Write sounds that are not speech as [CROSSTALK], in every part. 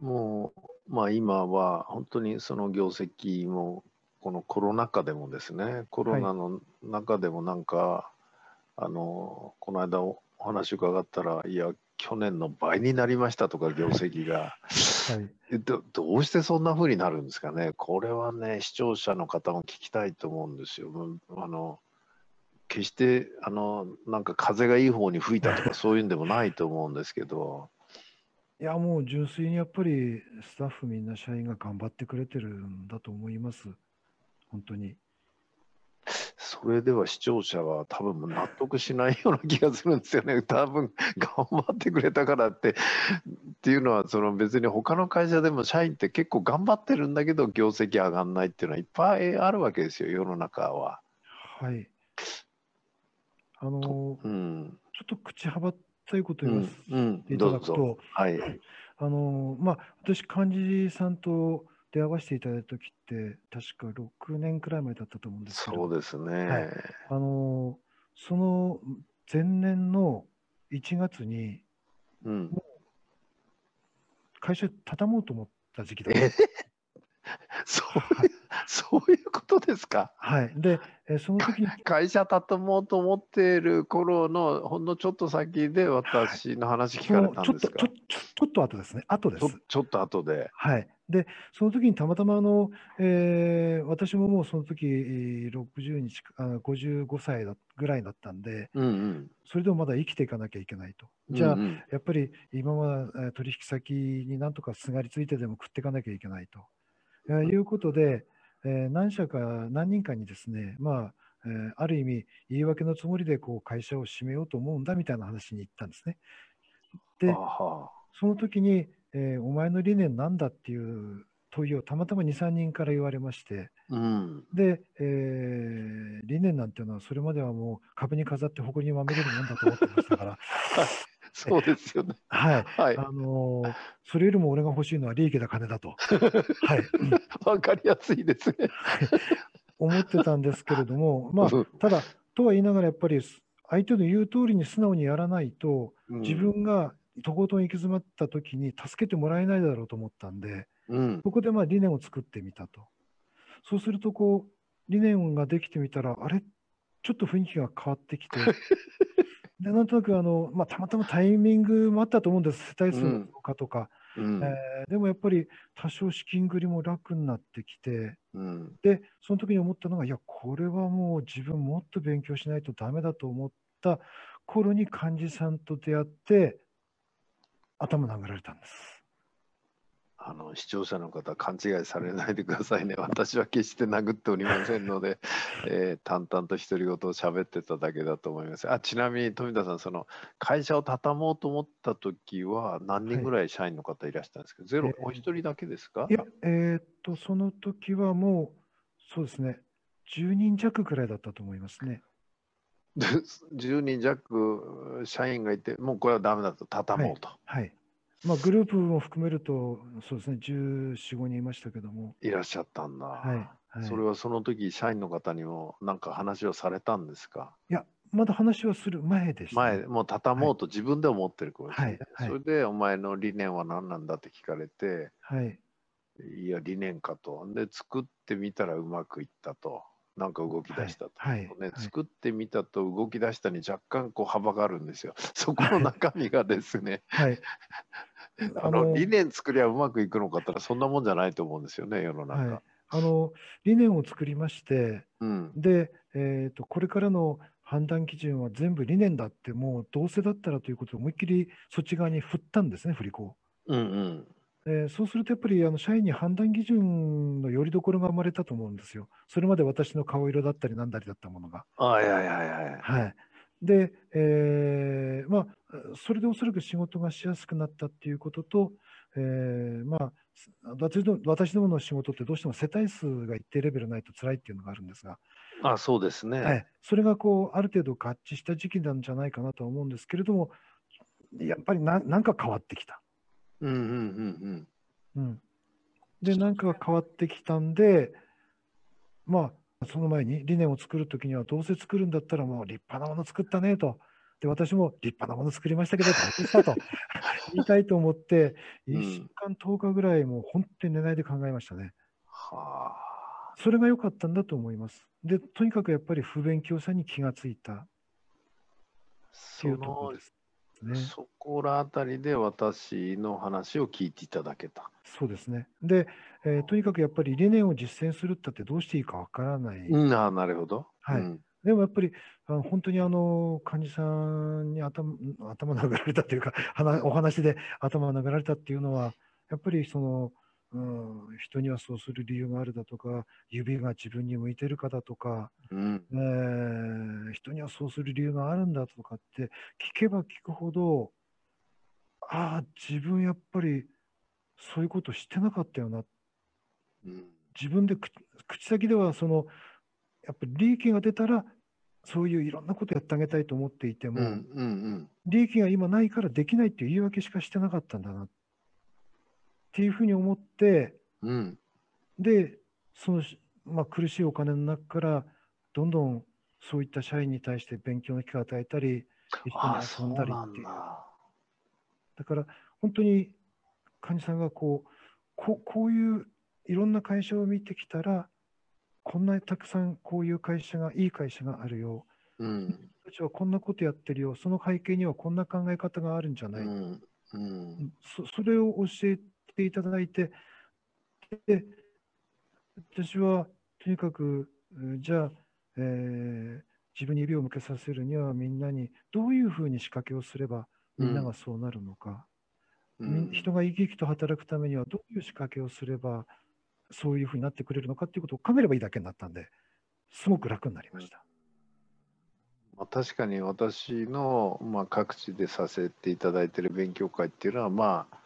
もう、まあ、今は本当にその業績もこのコロナ禍でもですねコロナの中でもなんか、あのこの間お話伺ったらいや去年の倍になりましたとか業績が、はいどどうしてそんな風になるんですかねこれはね視聴者の方も聞きたいと思うんですよ。あの決してあのなんか風がいい方に吹いたとかそういうんでもないと思うんですけど。いやもう純粋にやっぱりスタッフみんな社員が頑張ってくれてるんだと思います。本当に。それでは視聴者は多分納得しないような気がするんですよね。[LAUGHS] 多分頑張ってくれたからってっていうのはその別に他の会社でも社員って結構頑張ってるんだけど業績上がんないっていうのはいっぱいあるわけですよ世の中は。はい。あの、うん、ちょっと口幅ったいことを言わせていただくと、うんうん、はい。あのまあ私幹事さんと出会わせていただいた時って確か6年くらい前だったと思うんですけど。そうですね、はい、あのその前年の1月に、うん、会社畳もうと思った時期だった。そうそういうことですか？はい。で、えその時に。会社畳もうと思っている頃の、ほんのちょっと先で私の話聞かれたんですか、ちょっと、ちょちょっと後ですね。後です。ちょっと後で。はい。で、その時にたまたまあの、えー、私ももうその時60日、あ55歳だぐらいだったんで、うんうん、それでもまだ生きていかなきゃいけないと。じゃあ、うんうん、やっぱり今は取引先になんとかすがりついてでも食っていかなきゃいけないと。いうことで、えー、何社か、何人かにですね、まあ、えー、ある意味、言い訳のつもりでこう会社を閉めようと思うんだみたいな話に行ったんですね。で、その時に、えー、お前の理念なんだっていう問いをたまたま2、3人から言われまして、うん、で、えー、理念なんていうのは、それまではもう壁に飾って誇りにまみれるもんだと思ってましたから、[LAUGHS] そうですよね。[LAUGHS] はい。はい、あのー、それよりも俺が欲しいのは利益だ金だと。[LAUGHS] はい。わかりやすいですね。思ってたんですけれども、[LAUGHS] まあ、ただ、とは言いながらやっぱり相手の言う通りに素直にやらないと、自分がとことん行き詰まった時に助けてもらえないだろうと思ったんで、うん、そこでまあ理念を作ってみたと。そうすると、こう、理念ができてみたら、あれ？ちょっと雰囲気が変わってきて、でなんとなくあの、まあ、たまたまタイミングもあったと思うんです、世帯数の増加とか、うん。えー、でもやっぱり多少資金繰りも楽になってきて、うん、でその時に思ったのが、いや、これはもう自分もっと勉強しないとだめだと思った頃に幹事さんと出会って、頭殴られたんです。あの視聴者の方勘違いされないでくださいね。[LAUGHS] 私は決して殴っておりませんので、[LAUGHS] えー、淡々と独り言を喋ってただけだと思います。あちなみに富田さんその会社を畳もうと思った時は何人ぐらい社員の方いらしたんですか、はい、ゼロ、お一人だけですか？いやえー、っとその時はもうそうですね。10人弱くらいだったと思いますね。[LAUGHS] 10人弱社員がいてもうこれはダメだと畳もうと、はい、はいまあ、グループも含めると、そうですね、14、5人いましたけども。いらっしゃったんだ。はい。はい、それはその時社員の方にも何か話をされたんですか？いや、まだ話をする前でした、ね、前、もう畳もうと自分で思ってる頃です、ね、はい、それで、お前の理念は何なんだって聞かれて、はい。いや、理念かと。で、作ってみたらうまくいったと。なんか動き出したと、はいはいね、作ってみたと動き出したに若干こう幅があるんですよ。そこの中身がですね、はい、あの理念作りゃうまくいくのかったらそんなもんじゃないと思うんですよね世の中。はい、あの理念を作りまして、うん、で、えーと、これからの判断基準は全部理念だってもうどうせだったらということを思いっきりそっち側に振ったんですね振り子。うんうんえー、そうするとやっぱりあの社員に判断基準のよりどころが生まれたと思うんですよ。それまで私の顔色だったりなんだりだったものが。はいはいはいはい。はい、で、えー、まあ、それでおそらく仕事がしやすくなったっていうことと、えー、まあ、私ど私どもの仕事ってどうしても世帯数が一定レベルないと辛いっていうのがあるんですが、あそうですね、はい、それがこうある程度合致した時期なんじゃないかなとは思うんですけれども、やっぱりななんか変わってきた。うんうんうんうん。うん、で、なんかが変わってきたんで、まあ、その前に理念を作るときには、どうせ作るんだったらもう立派なもの作ったねと、で私も立派なもの作りましたけど、大変したと [LAUGHS] 言いたいと思って、1週間、10日ぐらい、もう本当に寝ないで考えましたね。はあ、それが良かったんだと思います。で、とにかくやっぱり不勉強さに気がついたというところです。ね、そこらあたりで私の話を聞いていただけた。そうですね。で、えー、とにかくやっぱり理念を実践するったってどうしていいかわからない。うん、あなるほど。はい。うん、でもやっぱりあの本当にあの患者さんに頭頭殴られたというかお話で頭殴られたっていうのはやっぱりそのうん、人にはそうする理由があるだとか、指が自分に向いてるかだとか、うん、えー、人にはそうする理由があるんだとかって聞けば聞くほど、ああ、自分やっぱりそういうことしてなかったよな。うん、自分で口先ではその、やっぱり利益が出たら、そういういろんなことやってあげたいと思っていても、うんうんうん、利益が今ないからできないっていう言い訳しかしてなかったんだな。っっていうふうに思って、うん、でその、まあ、苦しいお金の中からどんどんそういった社員に対して勉強の機会を与えたり一緒に遊んだりっていう。だ。から本当に患者さんがこうここういういろんな会社を見てきたらこんなにたくさんこういう会社がいい会社があるよ、うん、たちはこんなことやってるよ。その背景にはこんな考え方があるんじゃない、うん。うん、そそれを教えていただいて、で私はとにかく、じゃあ、えー、自分に指を向けさせるにはみんなにどういうふうに仕掛けをすればみんながそうなるのか、うん、人が生き生きと働くためにはどういう仕掛けをすればそういうふうになってくれるのかっていうことを考えればいいだけになったんですごく楽になりました。まあ、確かに私の、まあ、各地でさせていただいている勉強会っていうのはまあ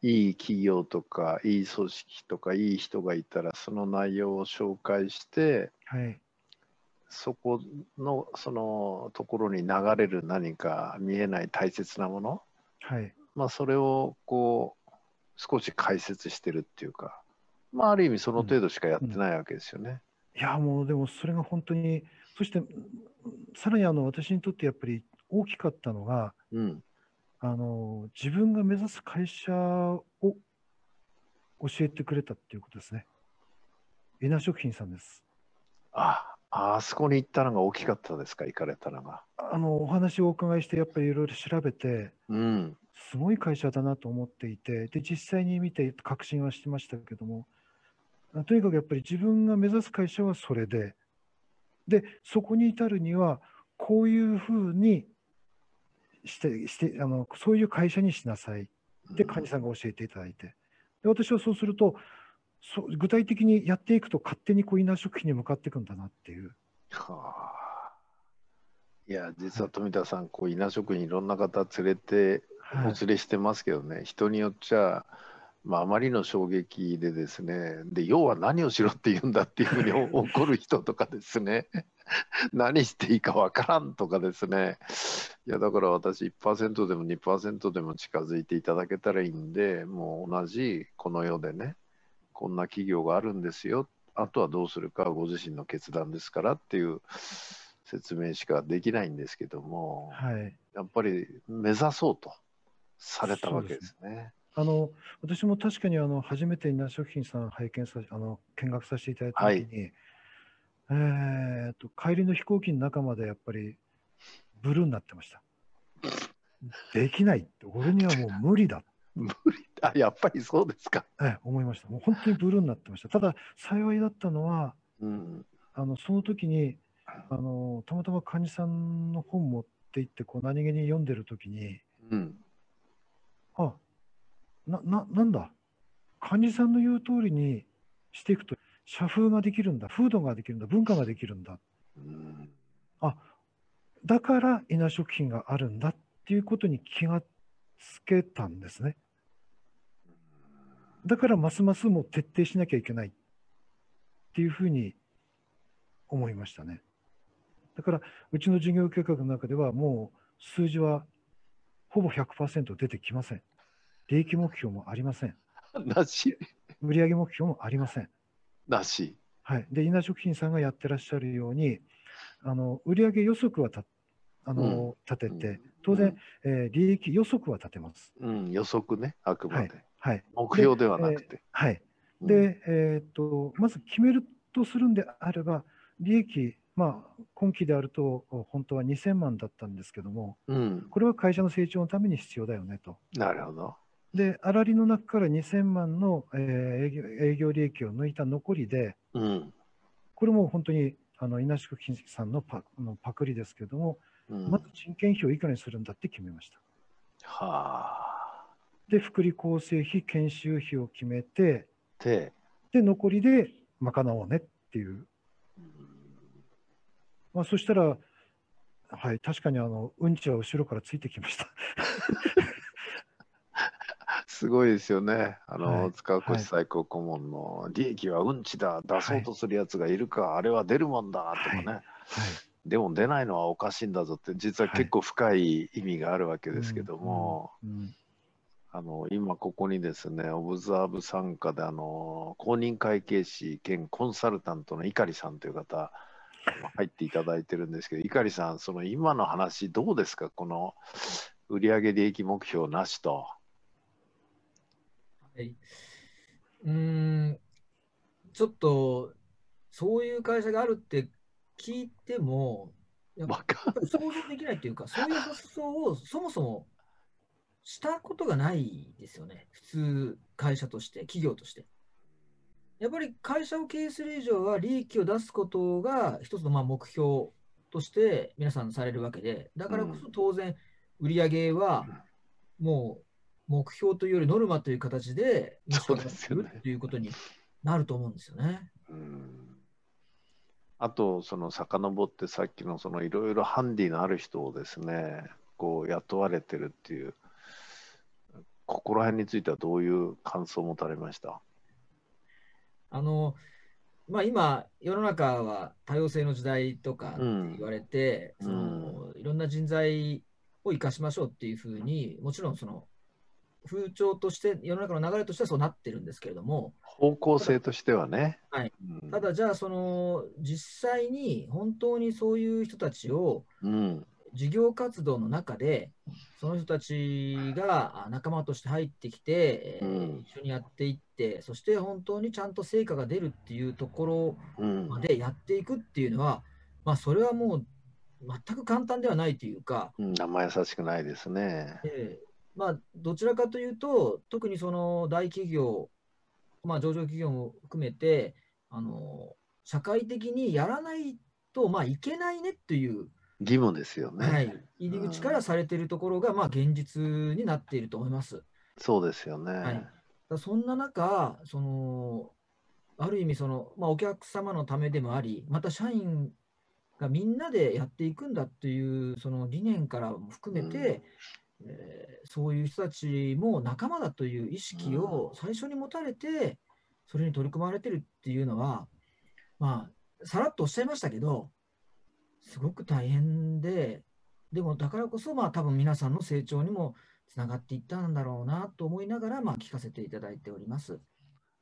いい企業とかいい組織とかいい人がいたらその内容を紹介して、はい、そこのそのところに流れる何か見えない大切なもの、はいまあ、それをこう少し解説してるっていうか、まあ、ある意味その程度しかやってないわけですよね。うん、いやもうでもそれが本当にそしてさらにあの私にとってやっぱり大きかったのが、うん、あの自分が目指す会社を教えてくれたっていうことですね。エナ食品さんです。ああ、あそこに行ったのが大きかったですか、行かれたのが。あのお話をお伺いして、やっぱりいろいろ調べて、うん、すごい会社だなと思っていて、で実際に見て確信はしてましたけども、とにかくやっぱり自分が目指す会社はそれで、でそこに至るには、こういうふうにしてしてあのそういう会社にしなさい。って患者さんが教えていただいて。で私はそうするとそ具体的にやっていくと勝手にこうインナー食品に向かっていくんだなっていう。はあ、いや実は富田さんこう稲食品いろんな方連れてお連れしてますけどね、はい、人によっちゃまあ、あまりの衝撃でですねで要は何をしろって言うんだっていうふうに [LAUGHS] 怒る人とかですね [LAUGHS] 何していいかわからんとかですね。いやだから私1%でも2%でも近づいていただけたらいいんでもう同じこの世でねこんな企業があるんですよ。あとはどうするかはご自身の決断ですからっていう説明しかできないんですけども、はい、やっぱり目指そうとされたわけですね。あの私も確かにあの初めて稲食品さん拝見さあの見学させていただいたときに、はい、えーと、帰りの飛行機の中までやっぱりブルーになってました。できないって、俺にはもう無理だ。無理あやっぱりそうですか。ええ、思いました。もう本当にブルーになってました。ただ、幸いだったのは、うん、あのその時にあのたまたま患者さんの本持って行ってこう何気に読んでる時に、うん、あな、な、なんだ？患者さんの言う通りにしていくと、社風ができるんだ、風土ができるんだ、文化ができるんだ。うん、あ、だから稲食品があるんだっていうことに気がつけたんですね。だからますますも徹底しなきゃいけないっていうふうに思いましたね。だからうちの事業計画の中ではもう数字はほぼ100%出てきません。利益目標もありません。なし。売上目標もありません。なし。はい。で、稲食品さんがやってらっしゃるように、あの売上予測はたあの、立てて、当然、えー、利益予測は立てます。うん、予測ね、あくまで。はい。目標ではなくて。はい。で、えっと、まず決めるとするんであれば、利益、まあ、今期であると、本当は2000万だったんですけども、うん、これは会社の成長のために必要だよねと。なるほど。で、粗利の中から2000万の、えー、営業営業利益を抜いた残りで、うん、これも本当にあの稲宿金さんのパのパクリですけども、うん、まず人件費をいくらにするんだって決めました。はあ。で、福利厚生費、研修費を決めて、で、残りで賄おうねっていう。まあ、そしたら、はい、確かにあのうんちは後ろからついてきました。すごいですよね。あの、はい、塚越最高顧問の利益はうんちだ、出そうとするやつがいるか、はい、あれは出るもんだとかね、はい、でも出ないのはおかしいんだぞって、実は結構深い意味があるわけですけども、あの今ここにですね、オブザーブ参加であの公認会計士兼コンサルタントの碇さんという方、入っていただいてるんですけど、碇さん、その今の話、どうですか、この売上利益目標なしと。はい、うんちょっとそういう会社があるって聞いても、想像できないというか、そういう発想をそもそもしたことがないですよね、普通、会社として、企業として。やっぱり会社を経営する以上は、利益を出すことが一つのまあ目標として皆さんされるわけで、だからこそ当然、売上はもう目標というよりノルマという形で、そうですよね。ということになると思うんですよね。うんあと、その遡ってさっきのそのいろいろハンディのある人をですね、こう雇われてるっていう、ここら辺についてはどういう感想を持たれました？あの、まあ、今、世の中は多様性の時代とかって言われて、うん、そのいろんな人材を生かしましょうっていうふうに、もちろんその風潮として、世の中の流れとしてはそうなってるんですけれども、方向性としてはね。はい、うん、ただ、じゃあ、その実際に本当にそういう人たちを、事業活動の中で、その人たちが仲間として入ってきて、うん、一緒にやっていって、そして本当にちゃんと成果が出るっていうところまでやっていくっていうのは、まあ、それはもう全く簡単ではないというか、うん、あんま優しくないですね。えーまあ、どちらかというと、特にその大企業、まあ、上場企業も含めて、あの社会的にやらないと、まあ、いけないねっていう義務ですよね。はい、入り口からされているところが、まあ、現実になっていると思います。そうですよね。はい、だそんな中、そのある意味その、まあ、お客様のためでもあり、また社員がみんなでやっていくんだっていうその理念からも含めて、えー、そういう人たちも仲間だという意識を最初に持たれて、それに取り組まれてるっていうのは、まあ、さらっとおっしゃいましたけど、すごく大変で、でもだからこそ、まあ、多分皆さんの成長にもつながっていったんだろうなと思いながら、まあ、聞かせていただいております。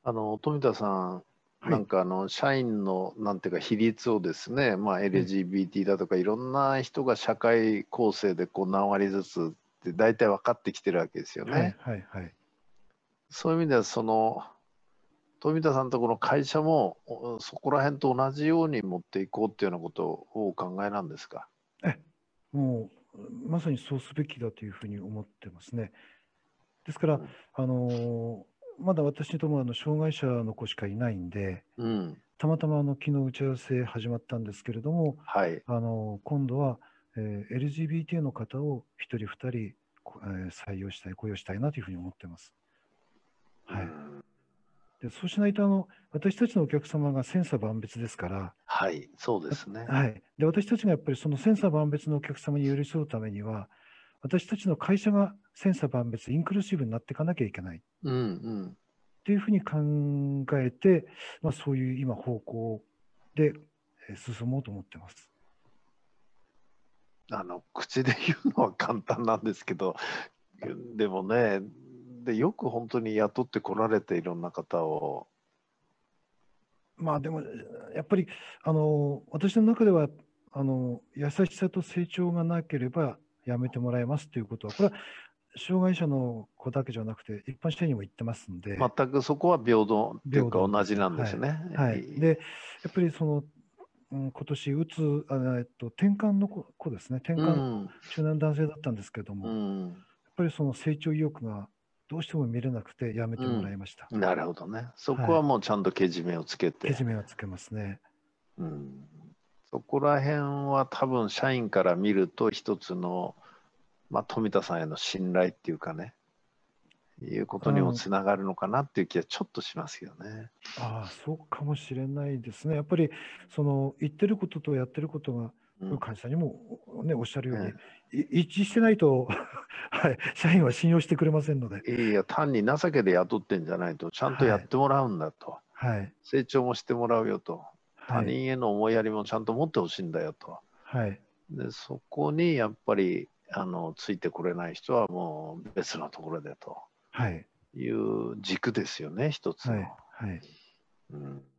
あの富田さん、なんかあの社員のなんていうか比率をですね、まあ、LGBT だとかいろんな人が社会構成でこう何割ずつって大体分かってきてるわけですよね。はいはい、はい、そういう意味ではその富田さんのところの会社もそこら辺と同じように持っていこうっていうようなことをお考えなんですか？えもうまさにそうすべきだというふうに思ってますね。ですから、うん、あのまだ私どもあの障害者の子しかいないんで、うん、たまたまあの昨日打ち合わせ始まったんですけれども、はい、あの今度はえー、LGBT の方を1人、2人、えー、採用したい、雇用したいなというふうに思ってます。はい、でそうしないとあの、私たちのお客様が千差万別ですから、はい、そうですね。はい、で私たちがやっぱりその千差万別のお客様に寄り添うためには、私たちの会社が千差万別、インクルーシブになっていかなきゃいけない。うんうんっていうふうに考えて、まあ、そういう今方向で進もうと思ってます。あの口で言うのは簡単なんですけどでもねでよく本当に雇ってこられていろんな方を。まあでもやっぱりあの私の中ではあの優しさと成長がなければやめてもらいますということは、これは障害者の子だけじゃなくて、一般社員にも言ってますんで、全くそこは平等っていうか同じなんですね。はい、はい、でやっぱりその、うん、今年うつあ、えっと、転換の子ですね、転換、うん、中年男性だったんですけども、うん、やっぱりその成長意欲がどうしても見れなくてやめてもらいました。なるほどね。そこはもうちゃんとけじめをつけて。けじめをつけますね。うんそこら辺は多分社員から見ると一つの、まあ、富田さんへの信頼っていうかねいうことにもつながるのかなっていう気はちょっとしますよね。ああそうかもしれないですね。やっぱりその言ってることとやってることが会社にも、ね、おっしゃるように、うん、一致してないと [LAUGHS] はい、社員は信用してくれませんので。いや、単に情けで雇ってんじゃないと、ちゃんとやってもらうんだと、はい、成長もしてもらうよと、他人への思いやりもちゃんと持ってほしいんだよと。はい、でそこにやっぱりあのついてこれない人はもう別のところでと、はい、いう軸ですよね、一つの。はい、はい。うん